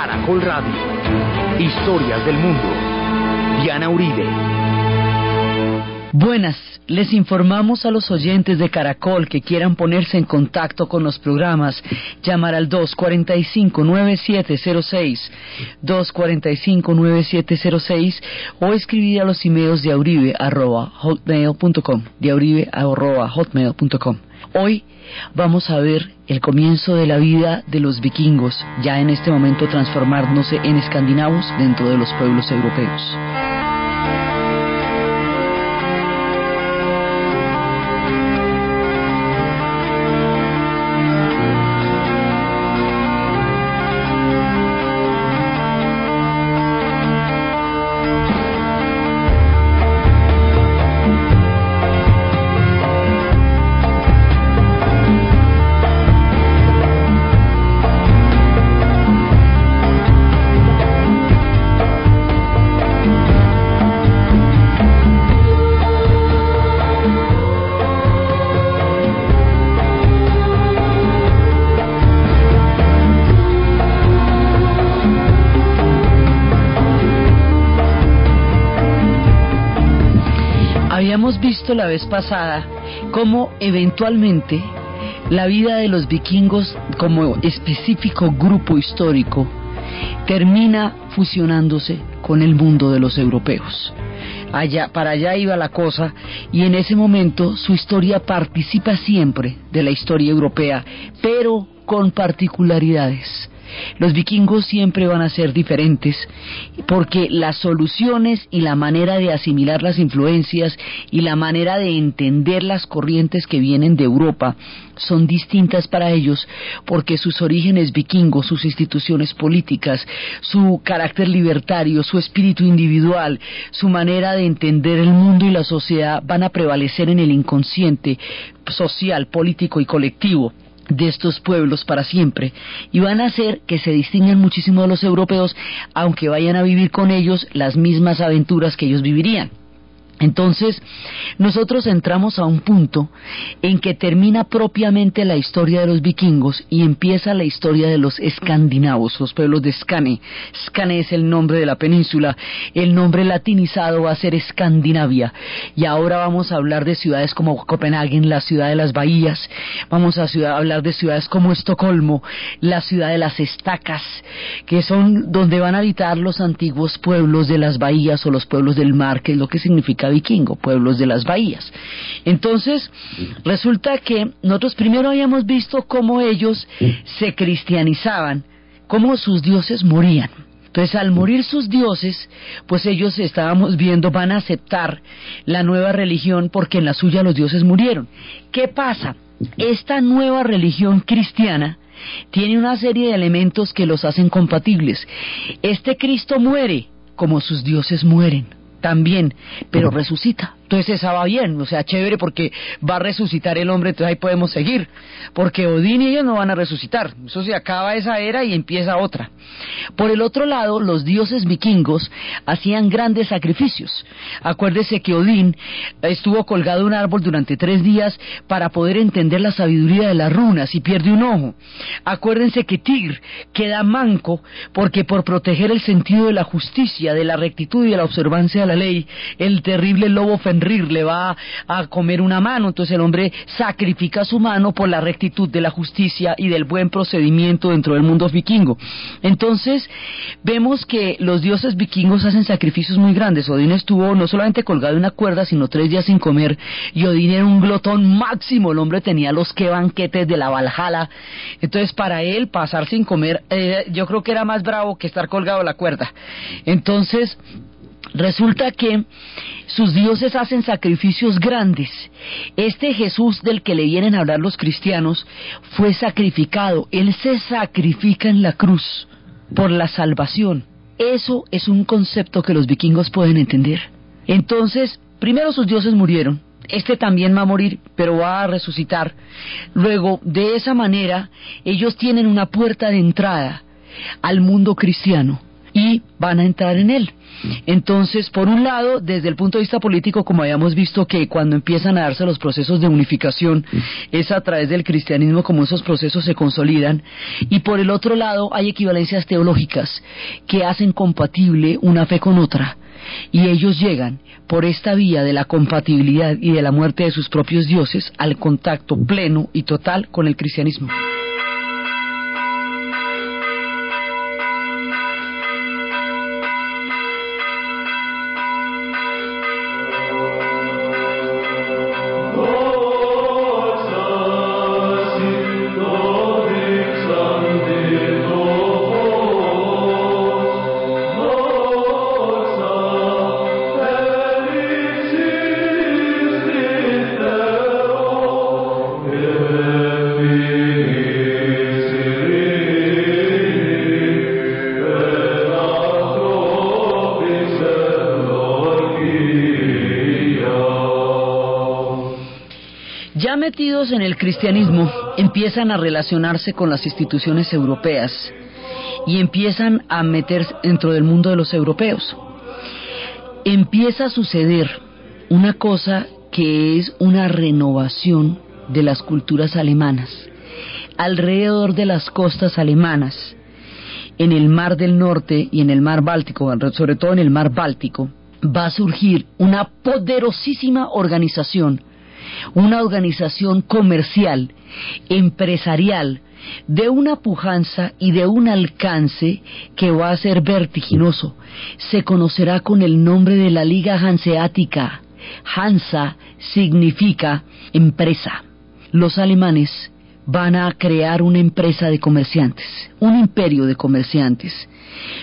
Caracol Radio. Historias del mundo. Diana Uribe. Buenas, les informamos a los oyentes de Caracol que quieran ponerse en contacto con los programas, llamar al 245-9706, 245-9706 o escribir a los emails de auribe arroba hotmail.com, de. Hoy vamos a ver el comienzo de la vida de los vikingos, ya en este momento transformándose en escandinavos dentro de los pueblos europeos. Pasada cómo eventualmente la vida de los vikingos como específico grupo histórico termina fusionándose con el mundo de los europeos. Allá, para allá iba la cosa y en ese momento su historia participa siempre de la historia europea, pero con particularidades. Los vikingos siempre van a ser diferentes porque las soluciones y la manera de asimilar las influencias y la manera de entender las corrientes que vienen de Europa son distintas para ellos porque sus orígenes vikingos, sus instituciones políticas, su carácter libertario, su espíritu individual, su manera de entender el mundo y la sociedad van a prevalecer en el inconsciente social, político y colectivo de estos pueblos para siempre y van a hacer que se distingan muchísimo de los europeos aunque vayan a vivir con ellos las mismas aventuras que ellos vivirían. Entonces, nosotros entramos a un punto en que termina propiamente la historia de los vikingos y empieza la historia de los escandinavos, los pueblos de Skane. Skane es el nombre de la península, el nombre latinizado va a ser Escandinavia. Y ahora vamos a hablar de ciudades como Copenhague, la ciudad de las bahías, vamos a hablar de ciudades como Estocolmo, la ciudad de las estacas, que son donde van a habitar los antiguos pueblos de las bahías o los pueblos del mar, que es lo que significa vikingo, pueblos de las bahías. Entonces, resulta que nosotros primero habíamos visto cómo ellos se cristianizaban, cómo sus dioses morían. Entonces, al morir sus dioses, pues ellos estábamos viendo van a aceptar la nueva religión porque en la suya los dioses murieron. ¿Qué pasa? Esta nueva religión cristiana tiene una serie de elementos que los hacen compatibles. Este Cristo muere como sus dioses mueren también, pero resucita. Entonces esa va bien, o sea, chévere porque va a resucitar el hombre, entonces ahí podemos seguir. Porque Odín y ellos no van a resucitar. Eso se acaba esa era y empieza otra. Por el otro lado, los dioses vikingos hacían grandes sacrificios. Acuérdese que Odín estuvo colgado en un árbol durante tres días para poder entender la sabiduría de las runas y pierde un ojo. Acuérdense que Tigr queda manco porque por proteger el sentido de la justicia, de la rectitud y de la observancia de la ley, el terrible lobo Fenrir le va a comer una mano, entonces el hombre sacrifica su mano por la rectitud de la justicia y del buen procedimiento dentro del mundo vikingo. Entonces, vemos que los dioses vikingos hacen sacrificios muy grandes. Odín estuvo no solamente colgado en una cuerda, sino tres días sin comer, y Odín era un glotón máximo, el hombre tenía los que banquetes de la Valhalla. Entonces, para él, pasar sin comer, eh, yo creo que era más bravo que estar colgado a la cuerda. Entonces, Resulta que sus dioses hacen sacrificios grandes. Este Jesús del que le vienen a hablar los cristianos fue sacrificado. Él se sacrifica en la cruz por la salvación. Eso es un concepto que los vikingos pueden entender. Entonces, primero sus dioses murieron. Este también va a morir, pero va a resucitar. Luego, de esa manera, ellos tienen una puerta de entrada al mundo cristiano y van a entrar en él. Entonces, por un lado, desde el punto de vista político, como habíamos visto que cuando empiezan a darse los procesos de unificación, es a través del cristianismo como esos procesos se consolidan, y por el otro lado hay equivalencias teológicas que hacen compatible una fe con otra, y ellos llegan por esta vía de la compatibilidad y de la muerte de sus propios dioses al contacto pleno y total con el cristianismo. En el cristianismo empiezan a relacionarse con las instituciones europeas y empiezan a meterse dentro del mundo de los europeos. Empieza a suceder una cosa que es una renovación de las culturas alemanas. Alrededor de las costas alemanas, en el Mar del Norte y en el Mar Báltico, sobre todo en el Mar Báltico, va a surgir una poderosísima organización una organización comercial, empresarial, de una pujanza y de un alcance que va a ser vertiginoso. Se conocerá con el nombre de la Liga Hanseática. Hansa significa empresa. Los alemanes van a crear una empresa de comerciantes, un imperio de comerciantes.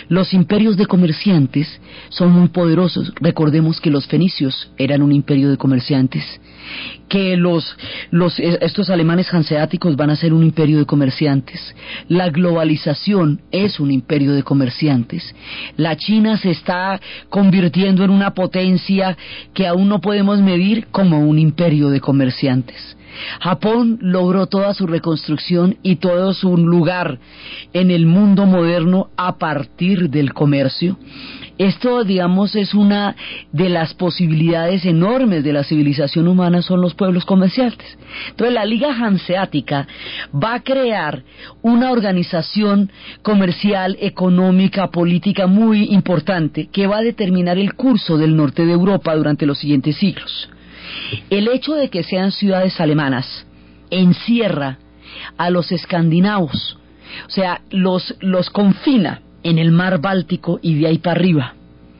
Los imperios de comerciantes son muy poderosos. Recordemos que los fenicios eran un imperio de comerciantes, que los, los, eh, estos alemanes hanseáticos van a ser un imperio de comerciantes. La globalización es un imperio de comerciantes. La China se está convirtiendo en una potencia que aún no podemos medir como un imperio de comerciantes. Japón logró toda su reconstrucción y todo su lugar en el mundo moderno a partir del comercio. Esto, digamos, es una de las posibilidades enormes de la civilización humana, son los pueblos comerciantes. Entonces, la Liga Hanseática va a crear una organización comercial, económica, política muy importante que va a determinar el curso del norte de Europa durante los siguientes siglos. El hecho de que sean ciudades alemanas encierra a los escandinavos, o sea, los, los confina en el mar Báltico y de ahí para arriba.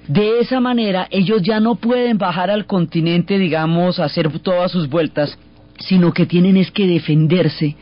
De esa manera ellos ya no pueden bajar al continente, digamos, hacer todas sus vueltas, sino que tienen es que defenderse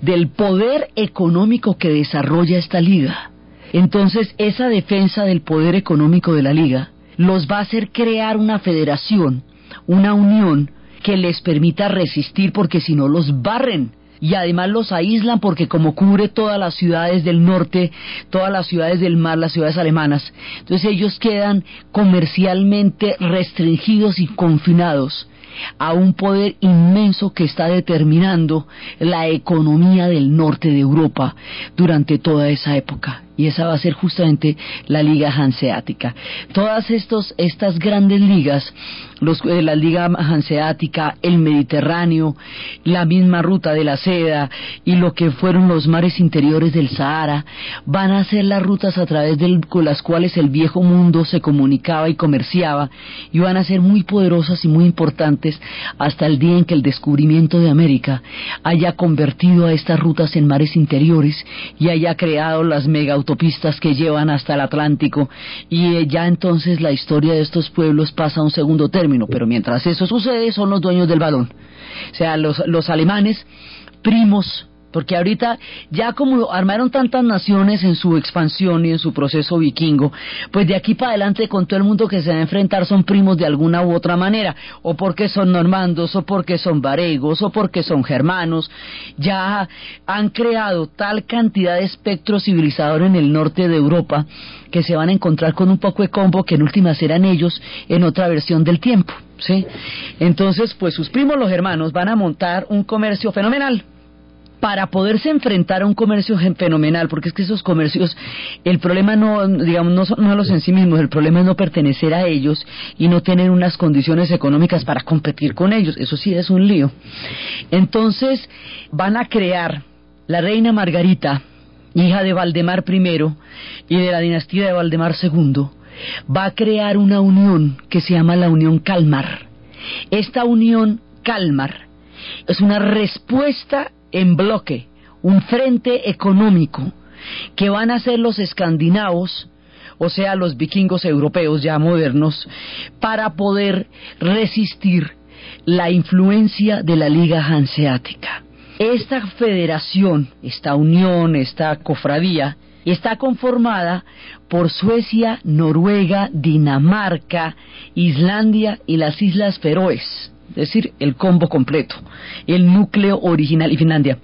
del poder económico que desarrolla esta liga. Entonces, esa defensa del poder económico de la liga los va a hacer crear una federación una unión que les permita resistir porque si no los barren. Y además los aíslan porque como cubre todas las ciudades del norte, todas las ciudades del mar, las ciudades alemanas, entonces ellos quedan comercialmente restringidos y confinados a un poder inmenso que está determinando la economía del norte de Europa durante toda esa época y esa va a ser justamente la Liga Hanseática. Todas estos, estas grandes ligas, los, eh, la Liga Hanseática, el Mediterráneo, la misma ruta de la seda y lo que fueron los mares interiores del Sahara, van a ser las rutas a través de las cuales el viejo mundo se comunicaba y comerciaba y van a ser muy poderosas y muy importantes hasta el día en que el descubrimiento de América haya convertido a estas rutas en mares interiores y haya creado las mega autopistas que llevan hasta el Atlántico y eh, ya entonces la historia de estos pueblos pasa a un segundo término, pero mientras eso sucede son los dueños del balón. O sea, los, los alemanes primos porque ahorita ya como armaron tantas naciones en su expansión y en su proceso vikingo, pues de aquí para adelante con todo el mundo que se va a enfrentar son primos de alguna u otra manera, o porque son normandos, o porque son varegos, o porque son germanos, ya han creado tal cantidad de espectro civilizador en el norte de Europa que se van a encontrar con un poco de combo que en últimas eran ellos en otra versión del tiempo. ¿sí? Entonces, pues sus primos los germanos van a montar un comercio fenomenal para poderse enfrentar a un comercio fenomenal, porque es que esos comercios, el problema no, digamos, no son malos en sí mismos, el problema es no pertenecer a ellos y no tener unas condiciones económicas para competir con ellos, eso sí es un lío. Entonces, van a crear la reina Margarita, hija de Valdemar I y de la dinastía de Valdemar II, va a crear una unión que se llama la Unión Calmar. Esta unión Calmar es una respuesta en bloque, un frente económico que van a ser los escandinavos, o sea, los vikingos europeos ya modernos, para poder resistir la influencia de la Liga Hanseática. Esta federación, esta unión, esta cofradía, está conformada por Suecia, Noruega, Dinamarca, Islandia y las Islas Feroes es decir, el combo completo, el núcleo original, y Finlandia,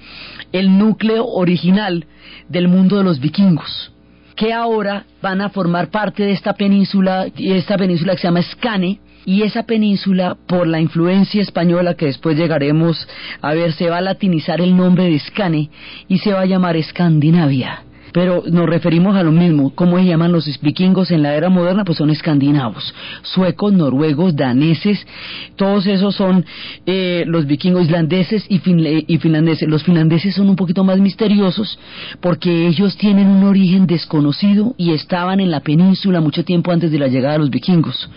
el núcleo original del mundo de los vikingos, que ahora van a formar parte de esta península, y esta península que se llama Skane, y esa península, por la influencia española que después llegaremos a ver, se va a latinizar el nombre de Skane y se va a llamar Escandinavia pero nos referimos a lo mismo. ¿Cómo se llaman los vikingos en la era moderna? Pues son escandinavos, suecos, noruegos, daneses, todos esos son eh, los vikingos islandeses y, y finlandeses. Los finlandeses son un poquito más misteriosos porque ellos tienen un origen desconocido y estaban en la península mucho tiempo antes de la llegada de los vikingos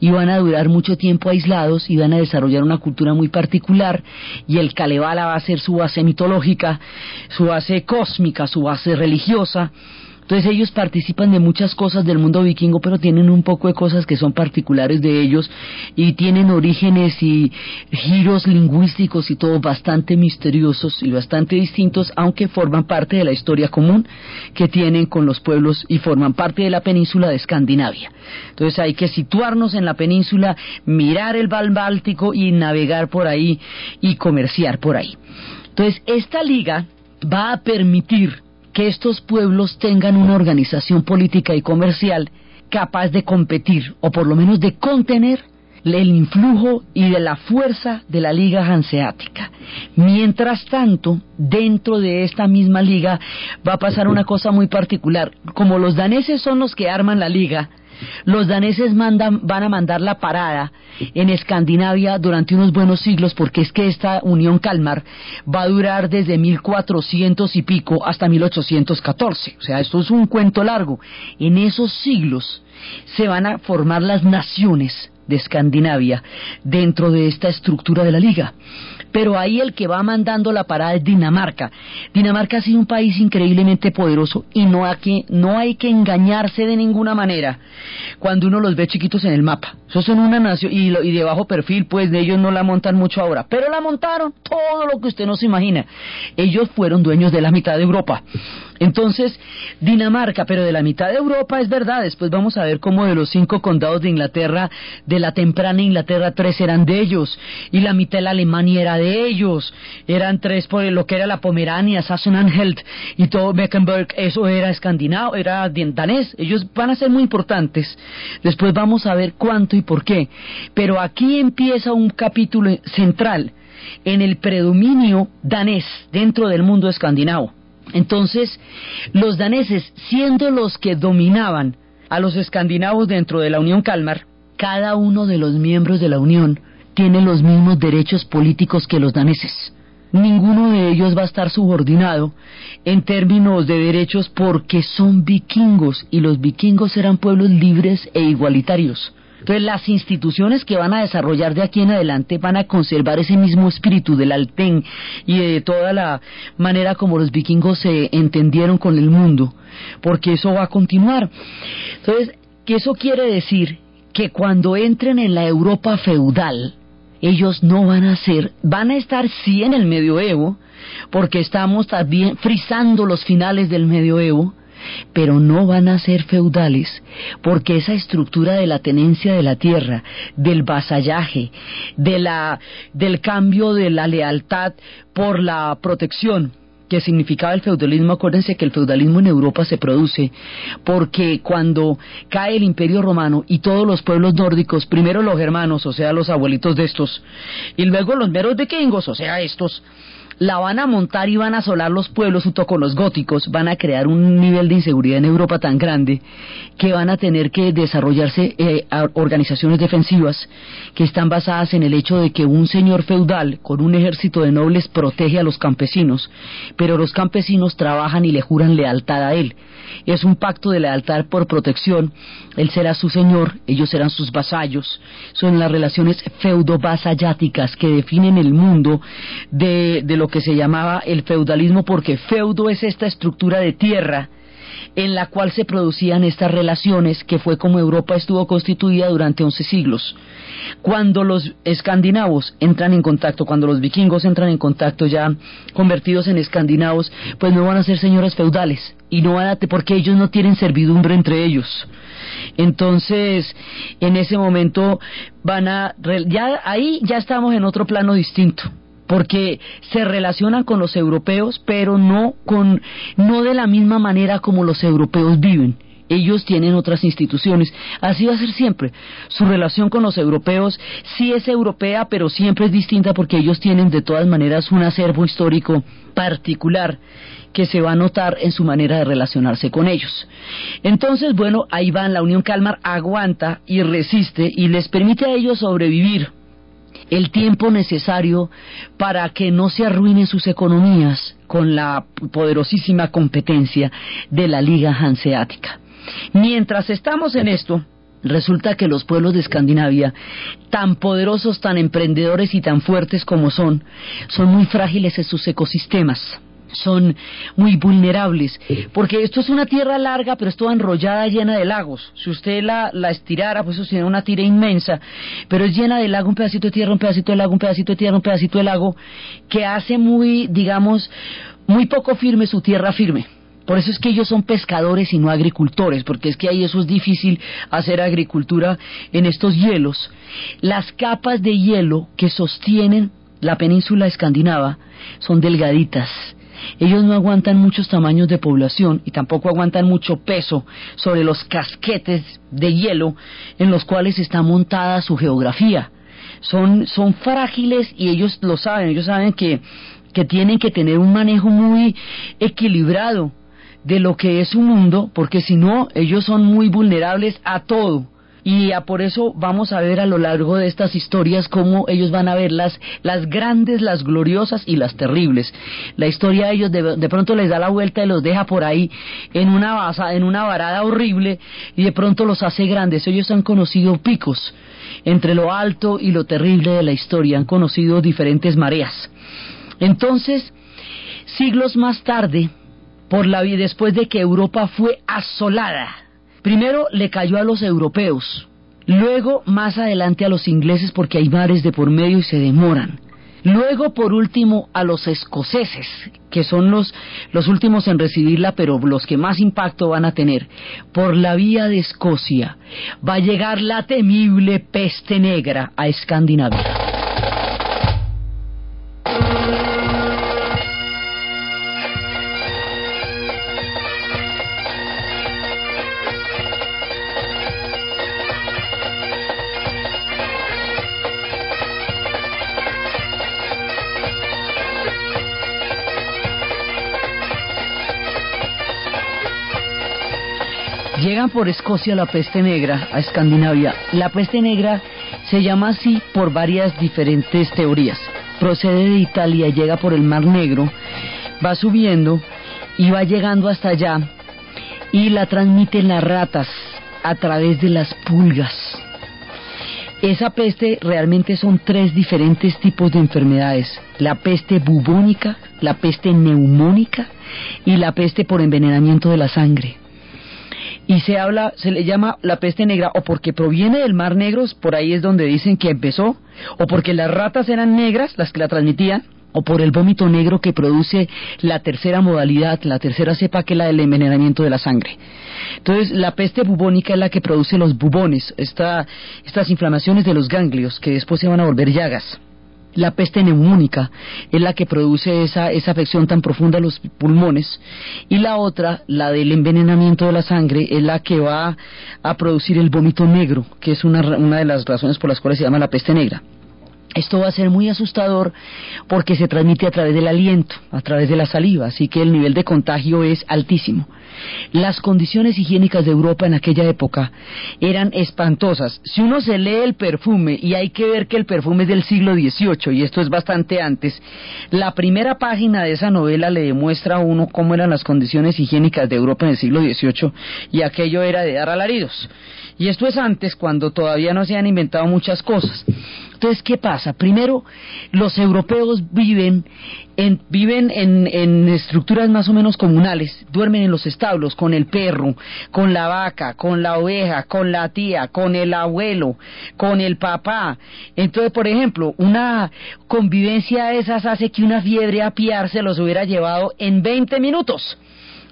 y van a durar mucho tiempo aislados y van a desarrollar una cultura muy particular. Y el Kalevala va a ser su base mitológica, su base cósmica, su base religiosa entonces ellos participan de muchas cosas del mundo vikingo, pero tienen un poco de cosas que son particulares de ellos y tienen orígenes y giros lingüísticos y todo bastante misteriosos y bastante distintos, aunque forman parte de la historia común que tienen con los pueblos y forman parte de la península de Escandinavia. Entonces hay que situarnos en la península, mirar el Val Báltico y navegar por ahí y comerciar por ahí. Entonces esta liga va a permitir que estos pueblos tengan una organización política y comercial capaz de competir, o por lo menos de contener el influjo y de la fuerza de la Liga Hanseática. Mientras tanto, dentro de esta misma liga va a pasar una cosa muy particular. Como los daneses son los que arman la liga, los daneses van a mandar la parada en Escandinavia durante unos buenos siglos porque es que esta unión Kalmar va a durar desde 1400 y pico hasta 1814. O sea, esto es un cuento largo. En esos siglos se van a formar las naciones de Escandinavia dentro de esta estructura de la liga pero ahí el que va mandando la parada es Dinamarca. Dinamarca ha sido un país increíblemente poderoso y no hay que, no hay que engañarse de ninguna manera cuando uno los ve chiquitos en el mapa. Esos son una nación y, y de bajo perfil, pues de ellos no la montan mucho ahora, pero la montaron todo lo que usted no se imagina. Ellos fueron dueños de la mitad de Europa. Entonces, Dinamarca, pero de la mitad de Europa es verdad. Después vamos a ver cómo de los cinco condados de Inglaterra, de la temprana Inglaterra, tres eran de ellos. Y la mitad de la Alemania era de ellos. Eran tres por lo que era la Pomerania, Sachsen-Anhalt y todo Mecklenburg. Eso era escandinavo, era danés. Ellos van a ser muy importantes. Después vamos a ver cuánto y por qué. Pero aquí empieza un capítulo central en el predominio danés dentro del mundo escandinavo. Entonces, los daneses, siendo los que dominaban a los escandinavos dentro de la Unión Kalmar, cada uno de los miembros de la Unión tiene los mismos derechos políticos que los daneses. Ninguno de ellos va a estar subordinado en términos de derechos porque son vikingos y los vikingos eran pueblos libres e igualitarios. Entonces las instituciones que van a desarrollar de aquí en adelante van a conservar ese mismo espíritu del Alten y de toda la manera como los vikingos se entendieron con el mundo, porque eso va a continuar. Entonces, ¿qué eso quiere decir? Que cuando entren en la Europa feudal, ellos no van a ser, van a estar sí en el medioevo, porque estamos también frisando los finales del medioevo, pero no van a ser feudales, porque esa estructura de la tenencia de la tierra, del vasallaje, de la, del cambio de la lealtad por la protección, que significaba el feudalismo, acuérdense que el feudalismo en Europa se produce porque cuando cae el imperio romano y todos los pueblos nórdicos, primero los germanos, o sea, los abuelitos de estos, y luego los meros vikingos, o sea, estos, la van a montar y van a asolar los pueblos junto con los góticos, van a crear un nivel de inseguridad en Europa tan grande que van a tener que desarrollarse eh, organizaciones defensivas que están basadas en el hecho de que un señor feudal con un ejército de nobles protege a los campesinos, pero los campesinos trabajan y le juran lealtad a él. Es un pacto de lealtad por protección, él será su señor, ellos serán sus vasallos. Son las relaciones feudo-vasalláticas que definen el mundo de, de que se llamaba el feudalismo, porque feudo es esta estructura de tierra en la cual se producían estas relaciones, que fue como Europa estuvo constituida durante once siglos. Cuando los escandinavos entran en contacto, cuando los vikingos entran en contacto ya convertidos en escandinavos, pues no van a ser señores feudales y no van a porque ellos no tienen servidumbre entre ellos. Entonces, en ese momento van a ya ahí ya estamos en otro plano distinto porque se relacionan con los europeos, pero no con no de la misma manera como los europeos viven. Ellos tienen otras instituciones. Así va a ser siempre. Su relación con los europeos sí es europea, pero siempre es distinta porque ellos tienen de todas maneras un acervo histórico particular que se va a notar en su manera de relacionarse con ellos. Entonces, bueno, ahí van, la Unión Calmar aguanta y resiste y les permite a ellos sobrevivir el tiempo necesario para que no se arruinen sus economías con la poderosísima competencia de la Liga Hanseática. Mientras estamos en esto, Resulta que los pueblos de Escandinavia, tan poderosos, tan emprendedores y tan fuertes como son, son muy frágiles en sus ecosistemas son muy vulnerables, porque esto es una tierra larga, pero es toda enrollada, llena de lagos. Si usted la, la estirara, pues eso sería una tira inmensa, pero es llena de lago, un pedacito de tierra, un pedacito de lago, un pedacito de tierra, un pedacito de lago, que hace muy, digamos, muy poco firme su tierra firme. Por eso es que ellos son pescadores y no agricultores, porque es que ahí eso es difícil hacer agricultura en estos hielos. Las capas de hielo que sostienen la península escandinava son delgaditas ellos no aguantan muchos tamaños de población y tampoco aguantan mucho peso sobre los casquetes de hielo en los cuales está montada su geografía. Son, son frágiles y ellos lo saben, ellos saben que, que tienen que tener un manejo muy equilibrado de lo que es su mundo, porque si no, ellos son muy vulnerables a todo y por eso vamos a ver a lo largo de estas historias cómo ellos van a ver las, grandes, las gloriosas y las terribles. La historia de ellos de, pronto les da la vuelta y los deja por ahí en una basa, en una varada horrible y de pronto los hace grandes. Ellos han conocido picos entre lo alto y lo terrible de la historia, han conocido diferentes mareas. Entonces, siglos más tarde, por la después de que Europa fue asolada Primero le cayó a los europeos, luego más adelante a los ingleses porque hay mares de por medio y se demoran. Luego, por último, a los escoceses, que son los, los últimos en recibirla, pero los que más impacto van a tener. Por la vía de Escocia va a llegar la temible peste negra a Escandinavia. Por Escocia la peste negra a Escandinavia. La peste negra se llama así por varias diferentes teorías. Procede de Italia, llega por el Mar Negro, va subiendo y va llegando hasta allá y la transmiten las ratas a través de las pulgas. Esa peste realmente son tres diferentes tipos de enfermedades. La peste bubónica, la peste neumónica y la peste por envenenamiento de la sangre y se habla, se le llama la peste negra o porque proviene del Mar Negro, por ahí es donde dicen que empezó, o porque las ratas eran negras las que la transmitían, o por el vómito negro que produce la tercera modalidad, la tercera cepa que es la del envenenamiento de la sangre. Entonces, la peste bubónica es la que produce los bubones, esta, estas inflamaciones de los ganglios que después se van a volver llagas. La peste neumónica es la que produce esa, esa afección tan profunda a los pulmones y la otra, la del envenenamiento de la sangre, es la que va a producir el vómito negro, que es una, una de las razones por las cuales se llama la peste negra. Esto va a ser muy asustador porque se transmite a través del aliento, a través de la saliva, así que el nivel de contagio es altísimo. Las condiciones higiénicas de Europa en aquella época eran espantosas. Si uno se lee el perfume, y hay que ver que el perfume es del siglo XVIII, y esto es bastante antes, la primera página de esa novela le demuestra a uno cómo eran las condiciones higiénicas de Europa en el siglo XVIII, y aquello era de dar alaridos. Y esto es antes, cuando todavía no se han inventado muchas cosas. Entonces, ¿qué pasa? Primero, los europeos viven en, viven en, en, estructuras más o menos comunales, duermen en los establos con el perro, con la vaca, con la oveja, con la tía, con el abuelo, con el papá. Entonces, por ejemplo, una convivencia de esas hace que una fiebre apiar se los hubiera llevado en 20 minutos.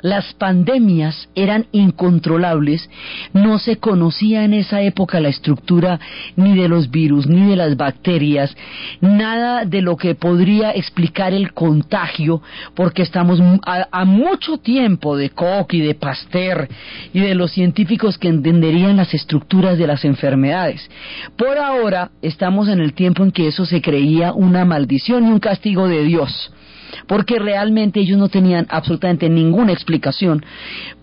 Las pandemias eran incontrolables, no se conocía en esa época la estructura ni de los virus, ni de las bacterias, nada de lo que podría explicar el contagio, porque estamos a, mucho tiempo de Koch y de Pasteur y de los científicos que entenderían las estructuras de las enfermedades. Por ahora estamos en el tiempo en que eso se creía una maldición y un castigo de Dios porque realmente ellos no tenían absolutamente ninguna explicación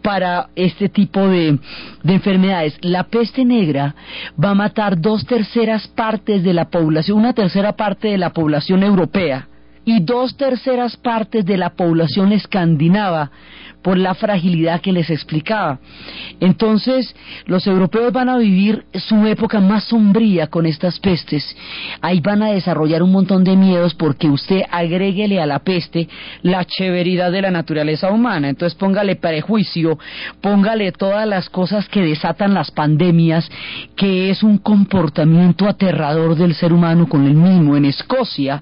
para este tipo de, enfermedades. La peste negra va a matar dos terceras partes de la población, una tercera parte de la población europea y dos terceras partes de la población escandinava por la fragilidad que les explicaba. Entonces, los europeos van a vivir su época más sombría con estas pestes. Ahí van a desarrollar un montón de miedos porque usted agréguele a la peste la cheveridad de la naturaleza humana. Entonces, póngale prejuicio, póngale todas las cosas que desatan las pandemias, que es un comportamiento aterrador del ser humano con el mismo. En Escocia,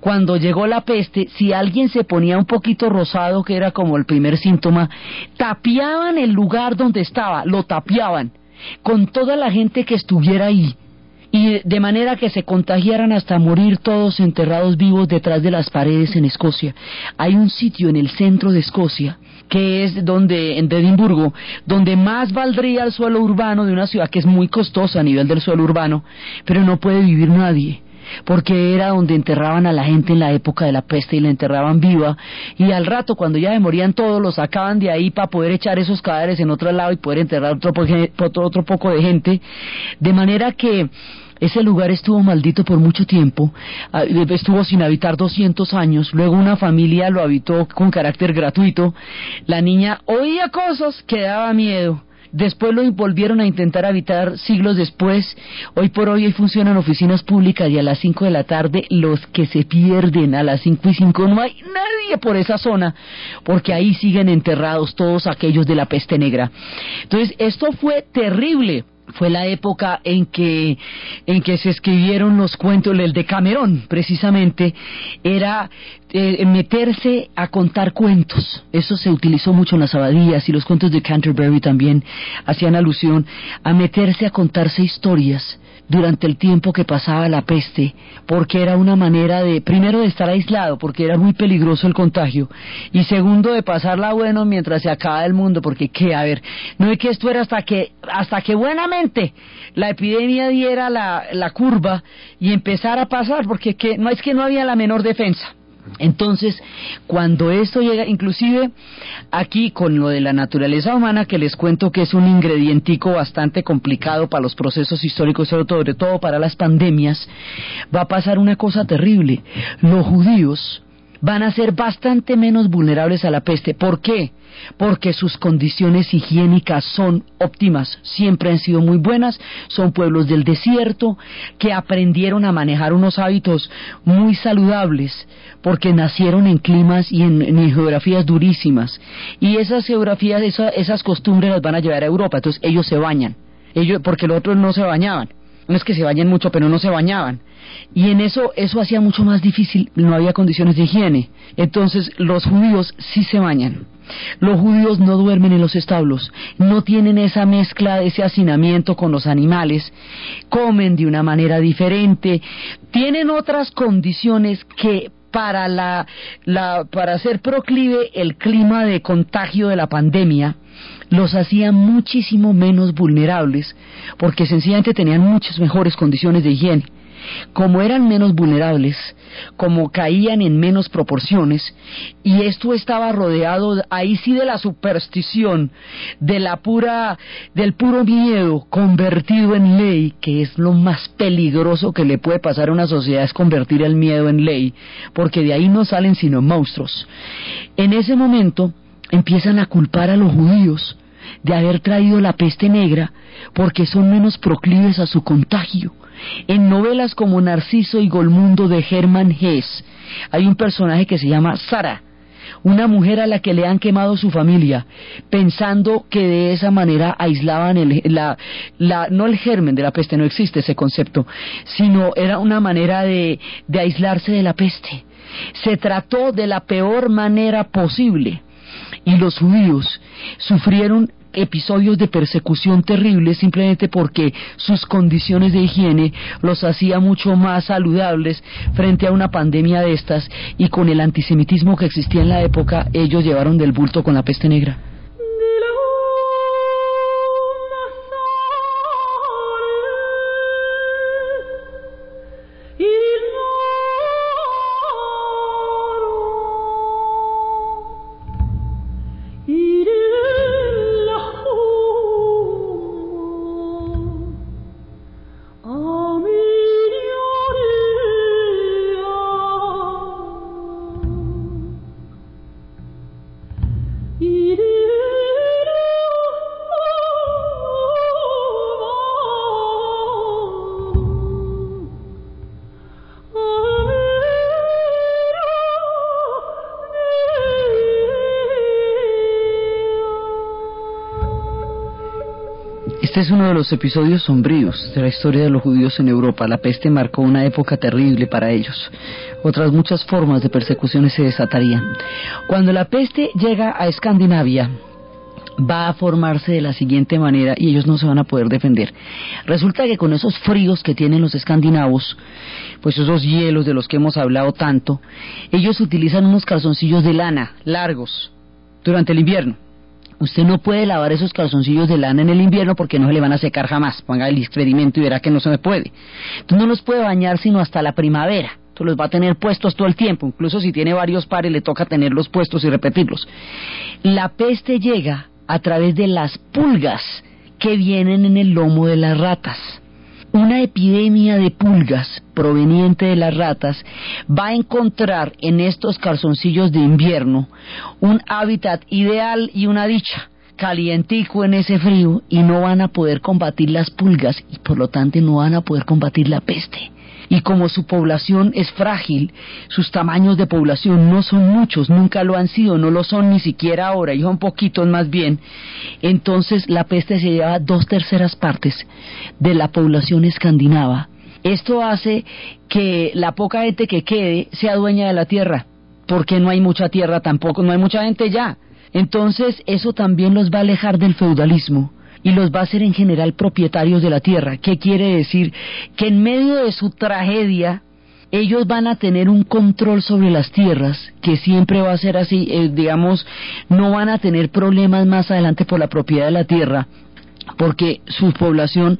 cuando llegó la peste, si alguien se ponía un poquito rosado, que era como el primer síntoma, tapiaban el lugar donde estaba, lo tapiaban, con toda la gente que estuviera ahí, y de manera que se contagiaran hasta morir todos enterrados vivos detrás de las paredes en Escocia. Hay un sitio en el centro de Escocia que es donde en Edimburgo, donde más valdría el suelo urbano de una ciudad que es muy costosa a nivel del suelo urbano, pero no puede vivir nadie porque era donde enterraban a la gente en la época de la peste y la enterraban viva, y al rato cuando ya morían todos, los sacaban de ahí para poder echar esos cadáveres en otro lado y poder enterrar otro, otro, otro poco de gente, de manera que ese lugar estuvo maldito por mucho tiempo, ah, estuvo sin habitar 200 años, luego una familia lo habitó con carácter gratuito, la niña oía cosas que daba miedo, Después lo volvieron a intentar habitar siglos después. Hoy por hoy, funcionan oficinas públicas y a las 5 de la tarde los que se pierden a las 5 y 5 no hay nadie por esa zona porque ahí siguen enterrados todos aquellos de la peste negra. Entonces, esto fue terrible fue la época en que, en que se escribieron los cuentos, el de Camerón, precisamente, era eh, meterse a contar cuentos. Eso se utilizó mucho en las abadías y los cuentos de Canterbury también hacían alusión a meterse a contarse historias durante el tiempo que pasaba la peste, porque era una manera de, primero, de estar aislado, porque era muy peligroso el contagio, y segundo, de pasarla bueno mientras se acaba el mundo, porque qué, a ver, no es que esto era hasta que, hasta que buenamente la epidemia diera la, la curva y empezara a pasar, porque que, no es que no había la menor defensa. Entonces, cuando esto llega, inclusive aquí con lo de la naturaleza humana, que les cuento que es un ingredientico bastante complicado para los procesos históricos, sobre todo para las pandemias, va a pasar una cosa terrible. Los judíos van a ser bastante menos vulnerables a la peste. ¿Por qué? Porque sus condiciones higiénicas son óptimas, siempre han sido muy buenas, son pueblos del desierto que aprendieron a manejar unos hábitos muy saludables porque nacieron en climas y en, geografías durísimas y esas geografías, esas costumbres las van a llevar a Europa, entonces ellos se bañan, ellos, porque los otros no se bañaban no es que se bañen mucho, pero no se bañaban. Y en eso, eso hacía mucho más difícil, no había condiciones de higiene. Entonces, los judíos sí se bañan. Los judíos no duermen en los establos, no tienen esa mezcla, ese hacinamiento con los animales, comen de una manera diferente, tienen otras condiciones que para la, la para hacer proclive el clima de contagio de la pandemia los hacía muchísimo menos vulnerables porque sencillamente tenían muchas mejores condiciones de higiene. Como eran menos vulnerables, como caían en menos proporciones, y esto estaba rodeado ahí sí de la superstición, de la pura, del puro miedo convertido en ley, que es lo más peligroso que le puede pasar a una sociedad es convertir el miedo en ley, porque de ahí no salen sino monstruos. En ese momento empiezan a culpar a los judíos de haber traído la peste negra porque son menos proclives a su contagio. En novelas como Narciso y Golmundo de Hermann Hesse hay un personaje que se llama Sara, una mujer a la que le han quemado su familia, pensando que de esa manera aislaban el, la, la, no el germen de la peste, no existe ese concepto, sino era una manera de, de aislarse de la peste. Se trató de la peor manera posible y los judíos sufrieron episodios de persecución terribles simplemente porque sus condiciones de higiene los hacía mucho más saludables frente a una pandemia de estas y con el antisemitismo que existía en la época ellos llevaron del bulto con la peste negra. Este es uno de los episodios sombríos de la historia de los judíos en Europa. La peste marcó una época terrible para ellos. Otras muchas formas de persecuciones se desatarían. Cuando la peste llega a Escandinavia, va a formarse de la siguiente manera y ellos no se van a poder defender. Resulta que con esos fríos que tienen los escandinavos, pues esos hielos de los que hemos hablado tanto, ellos utilizan unos calzoncillos de lana largos durante el invierno. Usted no puede lavar esos calzoncillos de lana en el invierno porque no se le van a secar jamás. Ponga el experimento y verá que no se puede. Entonces no los puede bañar sino hasta la primavera. Entonces los va a tener puestos todo el tiempo. Incluso si tiene varios pares le toca tenerlos puestos y repetirlos. La peste llega a través de las pulgas que vienen en el lomo de las ratas una epidemia de pulgas proveniente de las ratas va a encontrar en estos calzoncillos de invierno un hábitat ideal y una dicha calientico en ese frío y no van a poder combatir las pulgas y por lo tanto no van a poder combatir la peste y como su población es frágil, sus tamaños de población no son muchos, nunca lo han sido, no lo son ni siquiera ahora, y son poquitos más bien, entonces la peste se lleva dos terceras partes de la población escandinava. Esto hace que la poca gente que quede sea dueña de la tierra, porque no hay mucha tierra tampoco, no hay mucha gente ya. Entonces eso también los va a alejar del feudalismo y los va a hacer en general propietarios de la tierra. ¿Qué quiere decir? Que en medio de su tragedia ellos van a tener un control sobre las tierras, que siempre va a ser así, eh, digamos, no van a tener problemas más adelante por la propiedad de la tierra, porque su población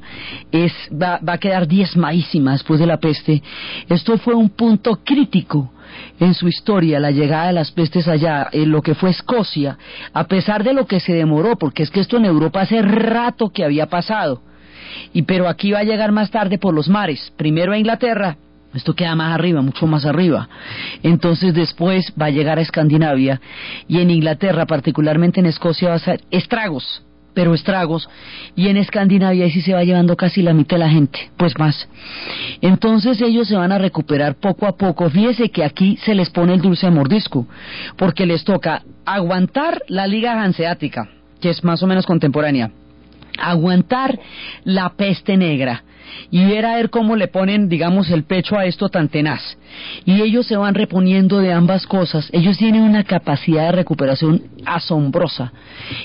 es, va, va a quedar diezmadísima después de la peste. Esto fue un punto crítico en su historia la llegada de las pestes allá, en lo que fue Escocia, a pesar de lo que se demoró, porque es que esto en Europa hace rato que había pasado, y pero aquí va a llegar más tarde por los mares, primero a Inglaterra, esto queda más arriba, mucho más arriba. Entonces después va a llegar a Escandinavia y en Inglaterra, particularmente en Escocia, va a ser estragos pero estragos, y en Escandinavia ahí sí se va llevando casi la mitad de la gente, pues más. Entonces ellos se van a recuperar poco a poco. Fíjese que aquí se les pone el dulce mordisco, porque les toca aguantar la Liga Hanseática, que es más o menos contemporánea, aguantar la peste negra, y ver a ver cómo le ponen, digamos, el pecho a esto tan tenaz. Y ellos se van reponiendo de ambas cosas. Ellos tienen una capacidad de recuperación asombrosa.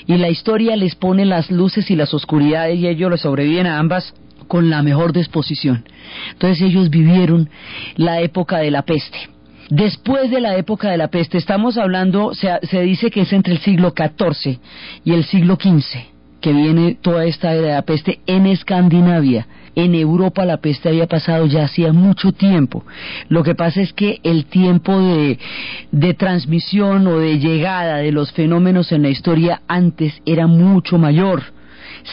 Y la historia les pone las luces y las oscuridades y ellos le sobreviven a ambas con la mejor disposición. Entonces ellos vivieron la época de la peste. Después de la época de la peste, estamos hablando, se, se dice que es entre el siglo XIV y el siglo XV que viene toda esta era de la peste en Escandinavia. En Europa la peste había pasado ya hacía mucho tiempo. Lo que pasa es que el tiempo de, de transmisión o de llegada de los fenómenos en la historia antes era mucho mayor.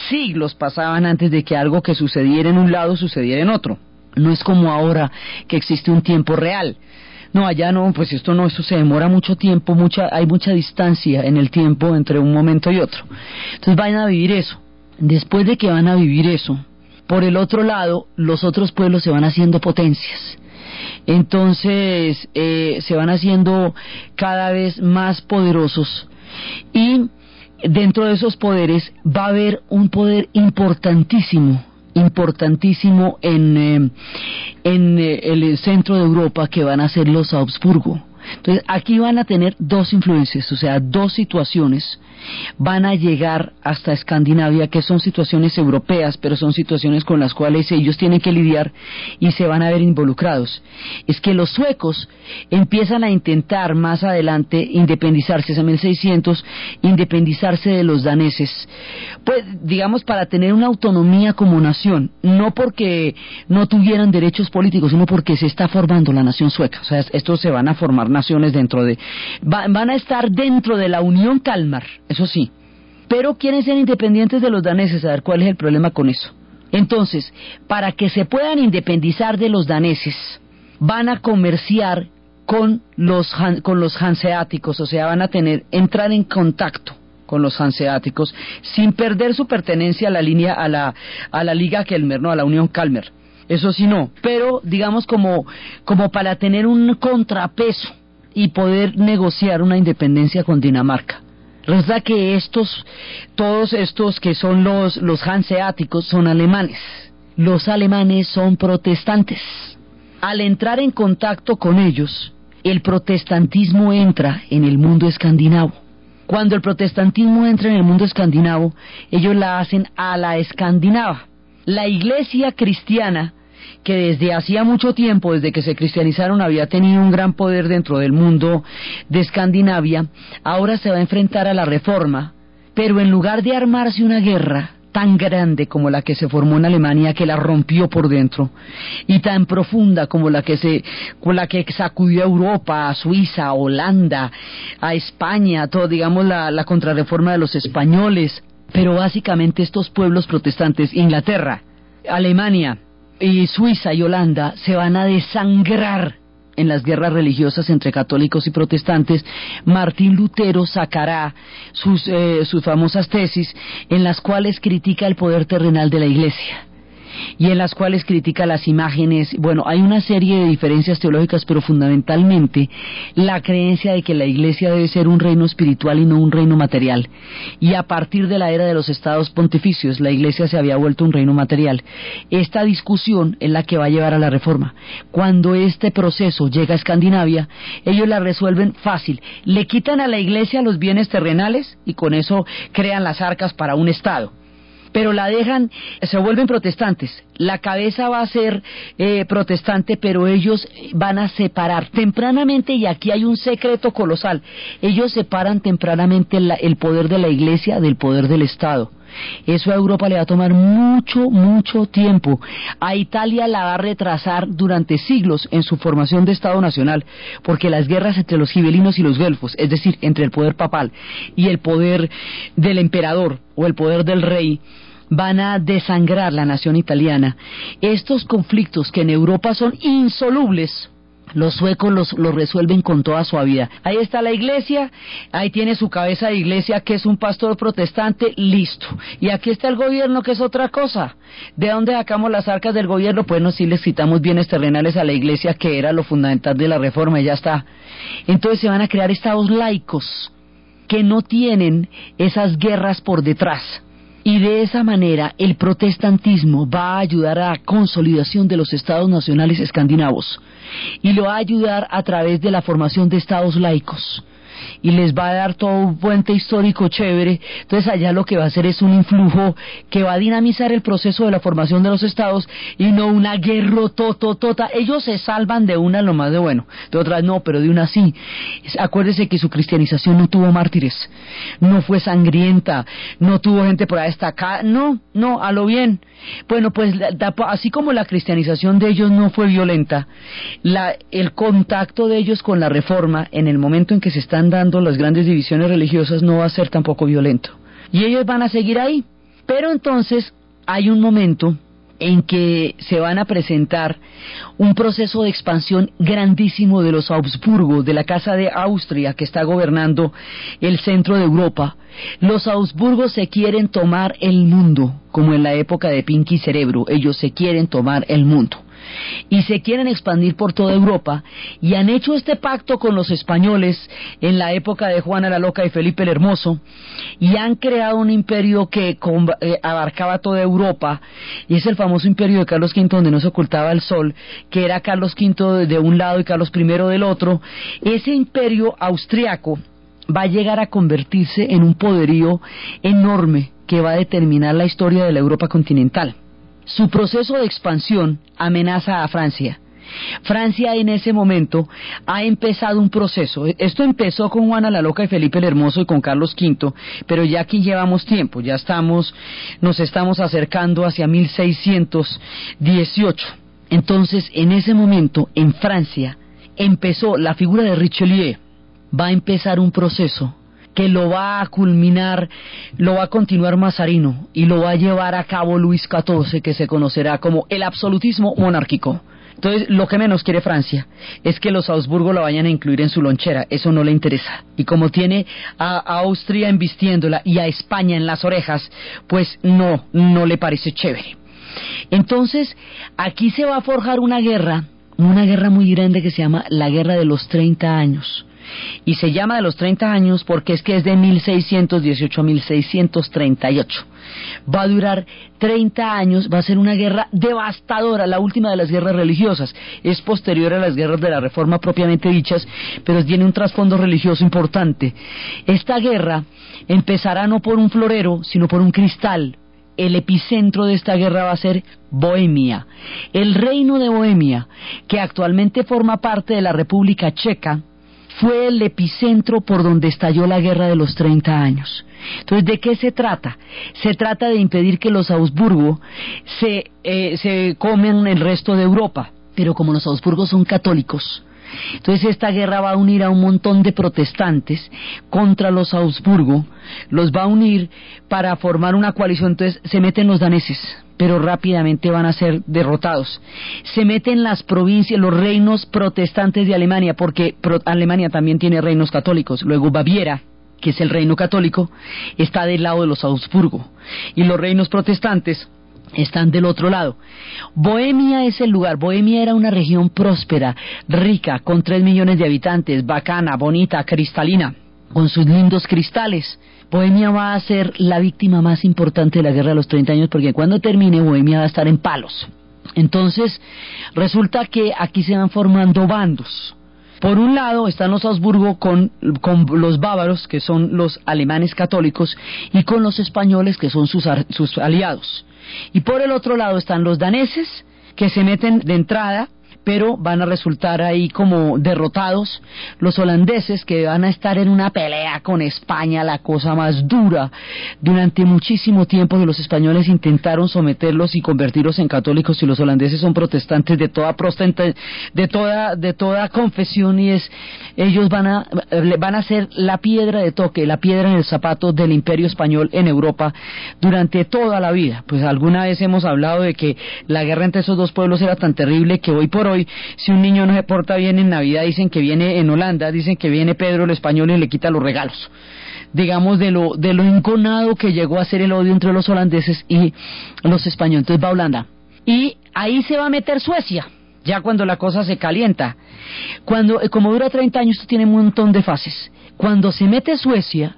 Siglos pasaban antes de que algo que sucediera en un lado sucediera en otro. No es como ahora que existe un tiempo real. No, allá no, pues esto no, eso se demora mucho tiempo, mucha, hay mucha distancia en el tiempo entre un momento y otro. Entonces van a vivir eso. Después de que van a vivir eso, por el otro lado, los otros pueblos se van haciendo potencias. Entonces eh, se van haciendo cada vez más poderosos y dentro de esos poderes va a haber un poder importantísimo importantísimo en, eh, en eh, el centro de Europa que van a ser los Habsburgo. Entonces, aquí van a tener dos influencias, o sea, dos situaciones van a llegar hasta Escandinavia, que son situaciones europeas, pero son situaciones con las cuales ellos tienen que lidiar y se van a ver involucrados. Es que los suecos empiezan a intentar más adelante independizarse, en 1600, independizarse de los daneses, pues digamos para tener una autonomía como nación, no porque no tuvieran derechos políticos, sino porque se está formando la nación sueca. O sea, estos se van a formar naciones dentro de, van a estar dentro de la Unión Kalmar eso sí. Pero quieren ser independientes de los daneses, a ver cuál es el problema con eso. Entonces, para que se puedan independizar de los daneses, van a comerciar con los, con los hanseáticos, o sea, van a tener, entrar en contacto con los hanseáticos sin perder su pertenencia a la línea, a la, a la Liga Kelmer, no, a la Unión Calmer. Eso sí no, pero digamos como, como para tener un contrapeso y poder negociar una independencia con Dinamarca. Resulta que estos, todos estos que son los, los hanseáticos son alemanes. Los alemanes son protestantes. Al entrar en contacto con ellos, el protestantismo entra en el mundo escandinavo. Cuando el protestantismo entra en el mundo escandinavo, ellos la hacen a la escandinava. La iglesia cristiana que desde hacía mucho tiempo, desde que se cristianizaron, había tenido un gran poder dentro del mundo de Escandinavia, ahora se va a enfrentar a la reforma, pero en lugar de armarse una guerra tan grande como la que se formó en Alemania que la rompió por dentro y tan profunda como la que se la que sacudió a Europa, a Suiza, a Holanda, a España, todo digamos la, la contrarreforma de los españoles, pero básicamente estos pueblos protestantes, Inglaterra, Alemania, y Suiza y Holanda se van a desangrar en las guerras religiosas entre católicos y protestantes, Martín Lutero sacará sus, eh, sus famosas tesis en las cuales critica el poder terrenal de la Iglesia y en las cuales critica las imágenes. Bueno, hay una serie de diferencias teológicas, pero fundamentalmente la creencia de que la Iglesia debe ser un reino espiritual y no un reino material. Y a partir de la era de los estados pontificios, la Iglesia se había vuelto un reino material. Esta discusión es la que va a llevar a la reforma. Cuando este proceso llega a Escandinavia, ellos la resuelven fácil. Le quitan a la Iglesia los bienes terrenales y con eso crean las arcas para un Estado pero la dejan, se vuelven protestantes. La cabeza va a ser eh, protestante, pero ellos van a separar tempranamente, y aquí hay un secreto colosal, ellos separan tempranamente el poder de la iglesia del poder del Estado. Eso a Europa le va a tomar mucho, mucho tiempo. A Italia la va a retrasar durante siglos en su formación de Estado Nacional, porque las guerras entre los gibelinos y los guelfos, es decir, entre el poder papal y el poder del emperador o el poder del rey, van a desangrar la nación italiana. Estos conflictos que en Europa son insolubles, los suecos los, resuelven con toda suavidad. Ahí está la iglesia, ahí tiene su cabeza de iglesia que es un pastor protestante, listo. Y aquí está el gobierno que es otra cosa. ¿De dónde sacamos las arcas del gobierno? Pues no, si les citamos bienes terrenales a la iglesia que era lo fundamental de la reforma y ya está. Entonces se van a crear estados laicos que no tienen esas guerras por detrás y de esa manera el protestantismo va a ayudar a la consolidación de los estados nacionales escandinavos y lo va a ayudar a través de la formación de estados laicos. Y les va a dar todo un puente histórico chévere. Entonces allá lo que va a hacer es un influjo que va a dinamizar el proceso de la formación de los estados y no una guerra tototota. Ellos se salvan de una lo más de bueno, de otras no, pero de una sí. Acuérdese que su cristianización no tuvo mártires, no fue sangrienta, no tuvo gente por ahí destacada, no, no, a lo bien. Bueno, pues así como la cristianización de ellos no fue violenta, la, el contacto de ellos con la reforma en el momento en que se están dando las grandes divisiones religiosas no va a ser tampoco violento. Y ellos van a seguir ahí. Pero entonces hay un momento en que se van a presentar un proceso de expansión grandísimo de los Augsburgo, de la Casa de Austria que está gobernando el centro de Europa. Los Augsburgos se quieren tomar el mundo, como en la época de Pinky Cerebro, ellos se quieren tomar el mundo y se quieren expandir por toda Europa y han hecho este pacto con los españoles en la época de Juana la Loca y Felipe el Hermoso y han creado un imperio que eh, abarcaba toda Europa y es el famoso imperio de Carlos V donde no se ocultaba el sol, que era Carlos V de un lado y Carlos I del otro. Ese imperio austriaco va a llegar a convertirse en un poderío enorme que va a determinar la historia de la Europa continental. Su proceso de expansión amenaza a Francia. Francia en ese momento ha empezado un proceso. Esto empezó con Juana la Loca y Felipe el Hermoso y con Carlos V, pero ya aquí llevamos tiempo, ya estamos, nos estamos acercando hacia 1618. Entonces, en ese momento, en Francia, empezó la figura de Richelieu. Va a empezar un proceso que lo va a culminar, lo va a continuar Mazarino y lo va a llevar a cabo Luis XIV, que se conocerá como el absolutismo monárquico. Entonces, lo que menos quiere Francia es que los Augsburgo la vayan a incluir en su lonchera, eso no le interesa. Y como tiene a, Austria embistiéndola y a España en las orejas, pues no, no le parece chévere. Entonces, aquí se va a forjar una guerra, una guerra muy grande que se llama la Guerra de los 30 años y se llama de los 30 años porque es que es de 1618 a 1638. Va a durar 30 años, va a ser una guerra devastadora, la última de las guerras religiosas. Es posterior a las guerras de la Reforma propiamente dichas, pero tiene un trasfondo religioso importante. Esta guerra empezará no por un florero, sino por un cristal, el epicentro de esta guerra va a ser Bohemia. El reino de Bohemia, que actualmente forma parte de la República Checa, fue el epicentro por donde estalló la guerra de los 30 años. Entonces, ¿de qué se trata? Se trata de impedir que los Augsburgo se, eh, se comen el resto de Europa. Pero como los Augsburgos son católicos, entonces esta guerra va a unir a un montón de protestantes contra los Augsburgo, los va a unir para formar una coalición, entonces se meten los daneses, pero rápidamente van a ser derrotados. Se meten las provincias, los reinos protestantes de Alemania, porque Alemania también tiene reinos católicos. Luego Baviera, que es el reino católico, está del lado de los Augsburgo. Y los reinos protestantes están del otro lado. Bohemia es el lugar. Bohemia era una región próspera, rica, con tres millones de habitantes, bacana, bonita, cristalina, con sus lindos cristales. Bohemia va a ser la víctima más importante de la guerra de los 30 años porque cuando termine Bohemia va a estar en palos. Entonces, resulta que aquí se van formando bandos. Por un lado están los Habsburgo con, los bávaros, que son los alemanes católicos, y con los españoles, que son sus, sus aliados. Y por el otro lado están los daneses, que se meten de entrada pero van a resultar ahí como derrotados los holandeses que van a estar en una pelea con España, la cosa más dura. Durante muchísimo tiempo los españoles intentaron someterlos y convertirlos en católicos y los holandeses son protestantes de toda de toda de toda confesión y es ellos van a van a ser la piedra de toque, la piedra en el zapato del Imperio español en Europa durante toda la vida. Pues alguna vez hemos hablado de que la guerra entre esos dos pueblos era tan terrible que hoy por hoy si un niño no se porta bien en Navidad, dicen que viene en Holanda, dicen que viene Pedro el español y le quita los regalos. Digamos, de lo, de lo enconado que llegó a ser el odio entre los holandeses y los españoles. Entonces va a Holanda. Y ahí se va a meter Suecia ya cuando la cosa se calienta. Cuando, eh, como dura 30 años, esto tiene un montón de fases. Cuando se mete Suecia,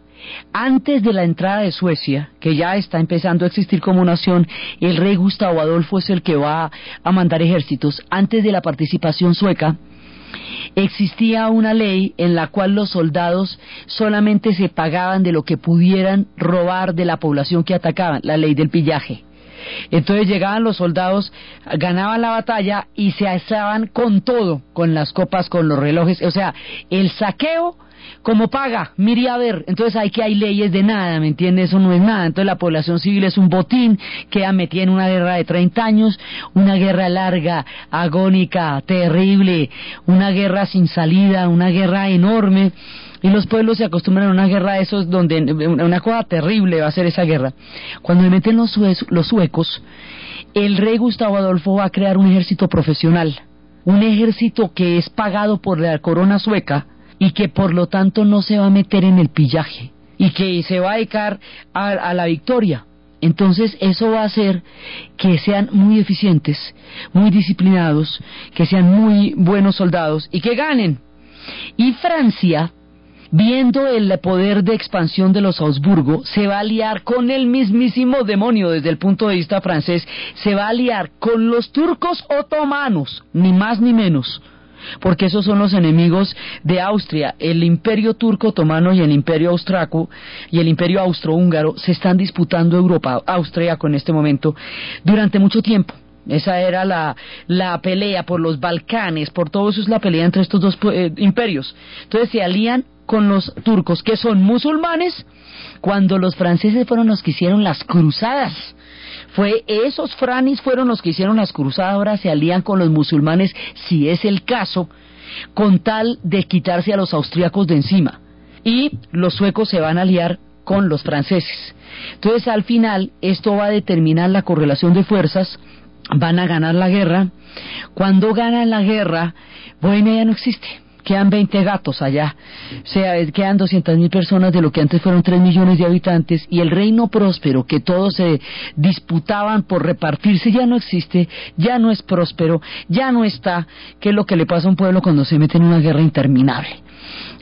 antes de la entrada de Suecia, que ya está empezando a existir como nación, el rey Gustavo Adolfo es el que va a mandar ejércitos. Antes de la participación sueca, existía una ley en la cual los soldados solamente se pagaban de lo que pudieran robar de la población que atacaban, la ley del pillaje. Entonces llegaban los soldados, ganaban la batalla y se alzaban con todo, con las copas, con los relojes, o sea, el saqueo como paga, mire a ver, entonces hay que hay leyes de nada, ¿me entiendes? Eso no es nada, entonces la población civil es un botín, queda metida en una guerra de 30 años, una guerra larga, agónica, terrible, una guerra sin salida, una guerra enorme, y los pueblos se acostumbran a una guerra de esos donde una cosa terrible va a ser esa guerra. Cuando le meten los, los suecos, el rey Gustavo Adolfo va a crear un ejército profesional, un ejército que es pagado por la corona sueca y que por lo tanto no se va a meter en el pillaje y que se va a dedicar a, a la victoria. Entonces eso va a hacer que sean muy eficientes, muy disciplinados, que sean muy buenos soldados y que ganen. Y Francia viendo el poder de expansión de los Habsburgo, se va a aliar con el mismísimo demonio desde el punto de vista francés, se va a aliar con los turcos otomanos, ni más ni menos, porque esos son los enemigos de Austria. El imperio turco otomano y el imperio austraco y el imperio austrohúngaro se están disputando Europa, Austria con este momento, durante mucho tiempo. Esa era la, la pelea por los Balcanes, por todo eso es la pelea entre estos dos eh, imperios. Entonces se alían con los turcos, que son musulmanes, cuando los franceses fueron los que hicieron las cruzadas. Fue esos franis fueron los que hicieron las cruzadas, ahora se alían con los musulmanes, si es el caso, con tal de quitarse a los austríacos de encima. Y los suecos se van a aliar con los franceses. Entonces, al final, esto va a determinar la correlación de fuerzas, van a ganar la guerra. Cuando ganan la guerra, Bohemia ya no existe quedan 20 gatos allá, o sea, quedan 200 mil personas de lo que antes fueron 3 millones de habitantes y el reino próspero que todos se disputaban por repartirse ya no existe, ya no es próspero, ya no está, que es lo que le pasa a un pueblo cuando se mete en una guerra interminable.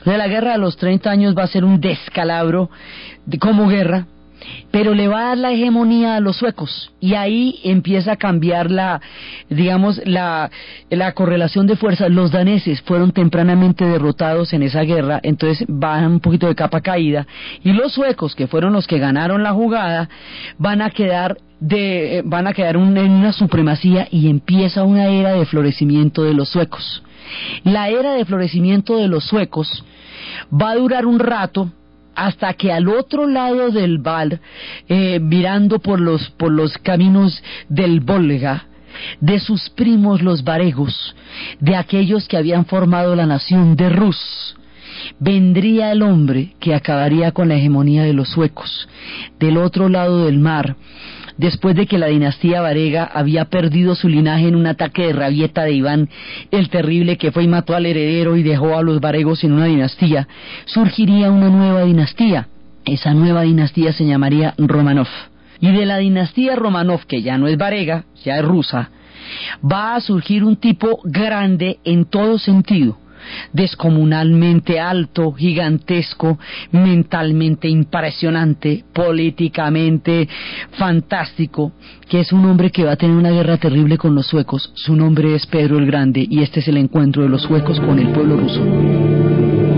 O la guerra de los 30 años va a ser un descalabro de, como guerra, pero le va a dar la hegemonía a los suecos y ahí empieza a cambiar la, digamos, la, la correlación de fuerzas. Los daneses fueron tempranamente derrotados en esa guerra, entonces van un poquito de capa caída y los suecos, que fueron los que ganaron la jugada, van a quedar de, van a quedar en una supremacía y empieza una era de florecimiento de los suecos. La era de florecimiento de los suecos va a durar un rato, hasta que al otro lado del Val, eh, mirando por los, por los caminos del Volga, de sus primos los varegos, de aquellos que habían formado la nación de Rus, vendría el hombre que acabaría con la hegemonía de los suecos. Del otro lado del mar, después de que la dinastía Varega había perdido su linaje en un ataque de rabieta de Iván el Terrible que fue y mató al heredero y dejó a los Varegos en una dinastía, surgiría una nueva dinastía. Esa nueva dinastía se llamaría Romanov. Y de la dinastía Romanov, que ya no es Varega, ya es rusa, va a surgir un tipo grande en todo sentido descomunalmente alto, gigantesco, mentalmente impresionante, políticamente fantástico, que es un hombre que va a tener una guerra terrible con los suecos. Su nombre es Pedro el Grande y este es el encuentro de los suecos con el pueblo ruso.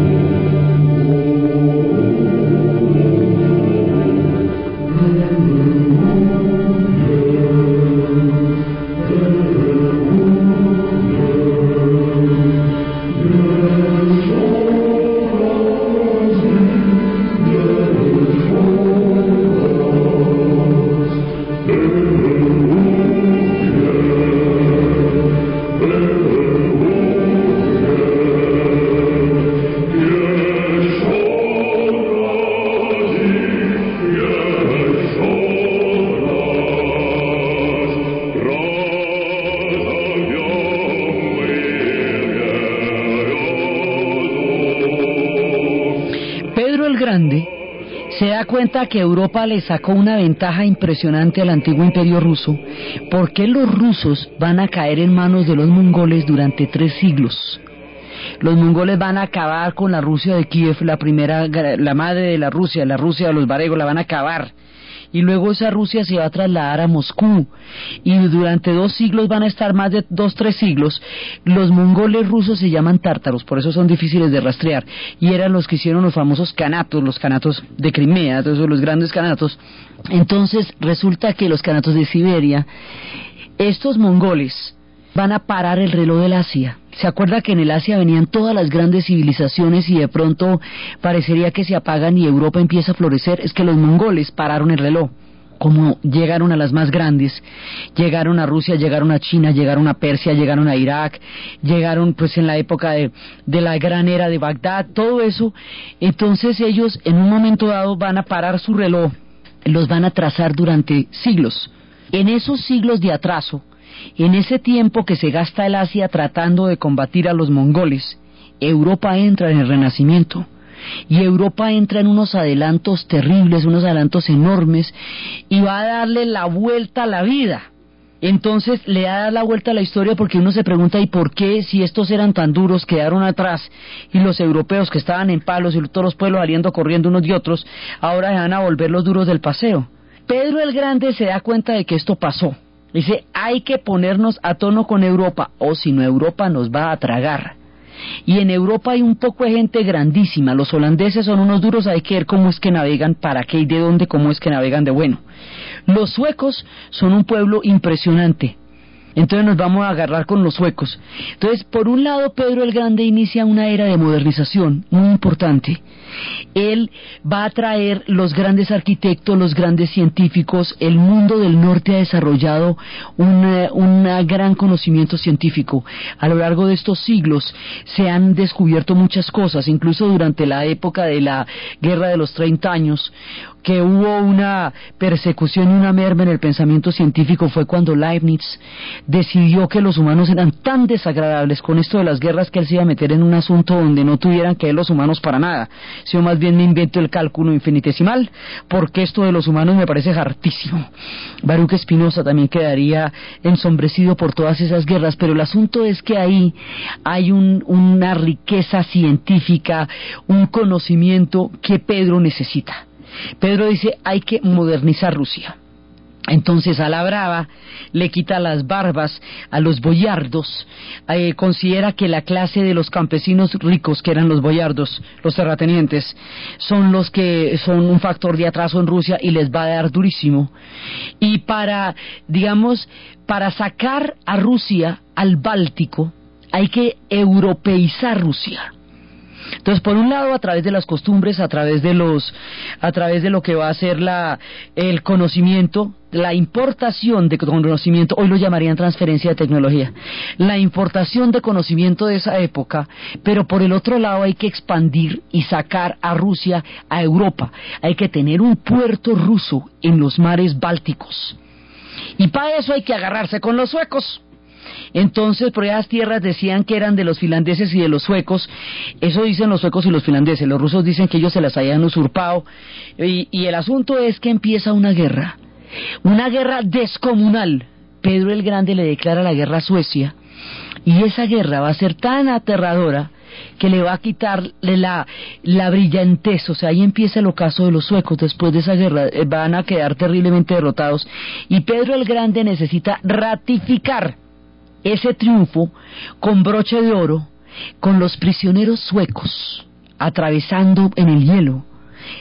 Que Europa le sacó una ventaja impresionante al antiguo imperio ruso, ¿por qué los rusos van a caer en manos de los mongoles durante tres siglos? Los mongoles van a acabar con la Rusia de Kiev, la primera, la madre de la Rusia, la Rusia de los varegos, la van a acabar. y luego esa Rusia se va a trasladar a Moscú y durante dos siglos van a estar más de dos, tres siglos. Los mongoles rusos se llaman tártaros, por eso son difíciles de rastrear y eran los que hicieron los famosos canatos, los canatos de Crimea, entonces los grandes canatos. Entonces resulta que los canatos de Siberia, estos mongoles van a parar el reloj del Asia ¿Se acuerda que en el Asia venían todas las grandes civilizaciones y de pronto parecería que se apagan y Europa empieza a florecer? Es que los mongoles pararon el reloj. Como llegaron a las más grandes, llegaron a Rusia, llegaron a China, llegaron a Persia, llegaron a Irak, llegaron pues en la época de, de la gran era de Bagdad, todo eso. Entonces ellos en un momento dado van a parar su reloj, los van a trazar durante siglos. En esos siglos de atraso, en ese tiempo que se gasta el Asia tratando de combatir a los mongoles, Europa entra en el Renacimiento. Y Europa entra en unos adelantos terribles, unos adelantos enormes, y va a darle la vuelta a la vida. Entonces le da la vuelta a la historia porque uno se pregunta ¿y por qué si estos eran tan duros quedaron atrás y los europeos que estaban en palos y todos los pueblos saliendo corriendo unos y otros ahora se van a volver los duros del paseo? Pedro el Grande se da cuenta de que esto pasó Dice, hay que ponernos a tono con Europa, o si no Europa nos va a tragar. Y en Europa hay un poco de gente grandísima. Los holandeses son unos duros, hay que ver cómo es que navegan, para qué y de dónde, cómo es que navegan de bueno. Los suecos son un pueblo impresionante. Entonces nos vamos a agarrar con los suecos. Entonces, por un lado, Pedro el Grande inicia una era de modernización muy importante. Él va a traer los grandes arquitectos, los grandes científicos. El mundo del norte ha desarrollado un gran conocimiento científico. A lo largo de estos siglos se han descubierto muchas cosas, incluso durante la época de la Guerra de los 30 años que hubo una persecución y una merma en el pensamiento científico fue cuando Leibniz decidió que los humanos eran tan desagradables con esto de las guerras que él se iba a meter en un asunto donde no tuvieran que ver los humanos para nada, sino más bien me invento el cálculo infinitesimal, porque esto de los humanos me parece hartísimo. Baruch Espinosa también quedaría ensombrecido por todas esas guerras, pero el asunto es que ahí hay una riqueza científica, un conocimiento que Pedro necesita. Pedro dice, hay que modernizar Rusia. Entonces a la brava le quita las barbas a los boyardos, eh, considera que la clase de los campesinos ricos, que eran los boyardos, los terratenientes, son los que son un factor de atraso en Rusia y les va a dar durísimo. Y para, digamos, para sacar a Rusia al Báltico, hay que europeizar Rusia. Entonces, por un lado, a través de las costumbres, a través de los, a través de lo que va a ser la, el conocimiento, la importación de conocimiento, hoy lo llamarían transferencia de tecnología, la importación de conocimiento de esa época, pero por el otro lado hay que expandir y sacar a Rusia a Europa. Hay que tener un puerto ruso en los mares bálticos. Y para eso hay que agarrarse con los suecos. Entonces, por esas tierras decían que eran de los finlandeses y de los suecos. Eso dicen los suecos y los finlandeses. Los rusos dicen que ellos se las habían usurpado. Y, el asunto es que empieza una guerra. Una guerra descomunal. Pedro el Grande le declara la guerra a Suecia. Y esa guerra va a ser tan aterradora que le va a quitarle la, la brillantez, o sea, ahí empieza el ocaso de los suecos, después de esa guerra eh, van a quedar terriblemente derrotados y Pedro el Grande necesita ratificar ese triunfo con broche de oro, con los prisioneros suecos atravesando en el hielo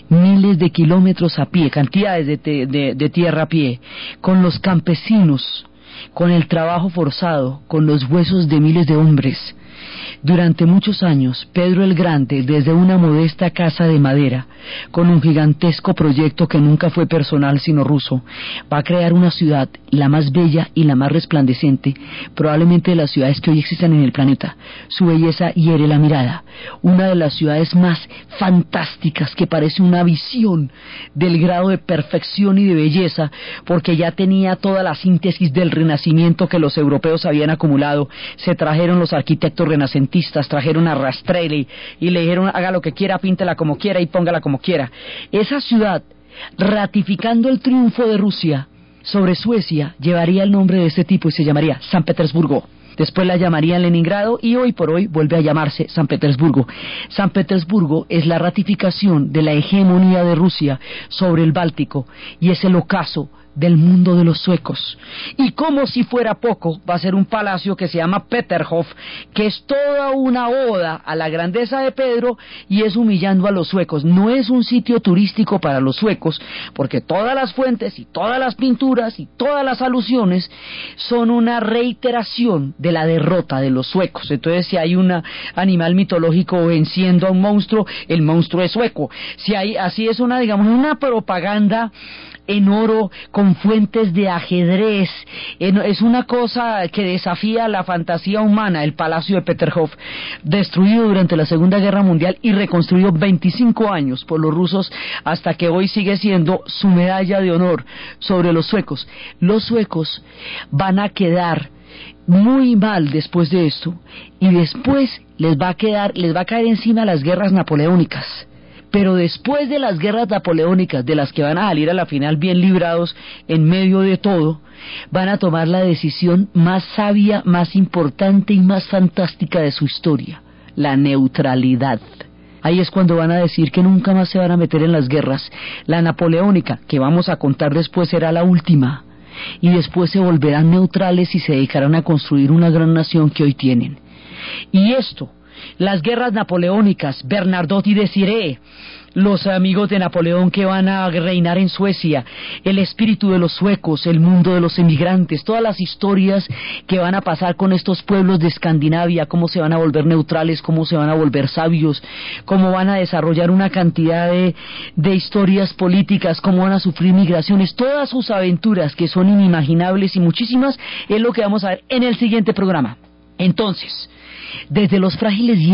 miles de kilómetros a pie, cantidades de, de, tierra a pie, con los campesinos, con el trabajo forzado, con los huesos de miles de hombres, durante muchos años, Pedro el Grande, desde una modesta casa de madera, con un gigantesco proyecto que nunca fue personal sino ruso, va a crear una ciudad, la más bella y la más resplandecente, probablemente de las ciudades que hoy existen en el planeta. Su belleza hiere la mirada. Una de las ciudades más fantásticas que parece una visión del grado de perfección y de belleza, porque ya tenía toda la síntesis del renacimiento que los europeos habían acumulado. Se trajeron los arquitectos renacentales trajeron a Rastrelli y le dijeron haga lo que quiera, píntela como quiera y póngala como quiera. Esa ciudad, ratificando el triunfo de Rusia sobre Suecia, llevaría el nombre de este tipo y se llamaría San Petersburgo. después la llamarían Leningrado y hoy por hoy vuelve a llamarse San Petersburgo. San Petersburgo es la ratificación de la hegemonía de Rusia sobre el Báltico y es el ocaso del mundo de los suecos. Y como si fuera poco, va a ser un palacio que se llama Peterhof, que es toda una oda a la grandeza de Pedro y es humillando a los suecos. No es un sitio turístico para los suecos, porque todas las fuentes y todas las pinturas y todas las alusiones son una reiteración de la derrota de los suecos. Entonces, si hay un animal mitológico venciendo a un monstruo, el monstruo es sueco. Si hay, así es una, digamos, una propaganda en oro con fuentes de ajedrez. Es una cosa que desafía la fantasía humana, el Palacio de Peterhof, destruido durante la Segunda Guerra Mundial y reconstruido 25 años por los rusos hasta que hoy sigue siendo su medalla de honor sobre los suecos. Los suecos van a quedar muy mal después de esto y después les va a quedar les va a caer encima las guerras napoleónicas pero después de las guerras napoleónicas, de las que van a salir a la final bien librados en medio de todo, van a tomar la decisión más sabia, más importante y más fantástica de su historia, la neutralidad. Ahí es cuando van a decir que nunca más se van a meter en las guerras. La napoleónica, que vamos a contar después, será la última. Y después se volverán neutrales y se dedicarán a construir una gran nación que hoy tienen. Y esto, las guerras napoleónicas, Bernardotti de Siré, los amigos de Napoleón que van a reinar en Suecia, el espíritu de los suecos, el mundo de los emigrantes, todas las historias que van a pasar con estos pueblos de Escandinavia, cómo se van a volver neutrales, cómo se van a volver sabios, cómo van a desarrollar una cantidad de historias políticas, cómo van a sufrir migraciones, todas sus aventuras que son inimaginables y muchísimas, es lo que vamos a ver en el siguiente programa. Entonces, desde los frágiles hielos,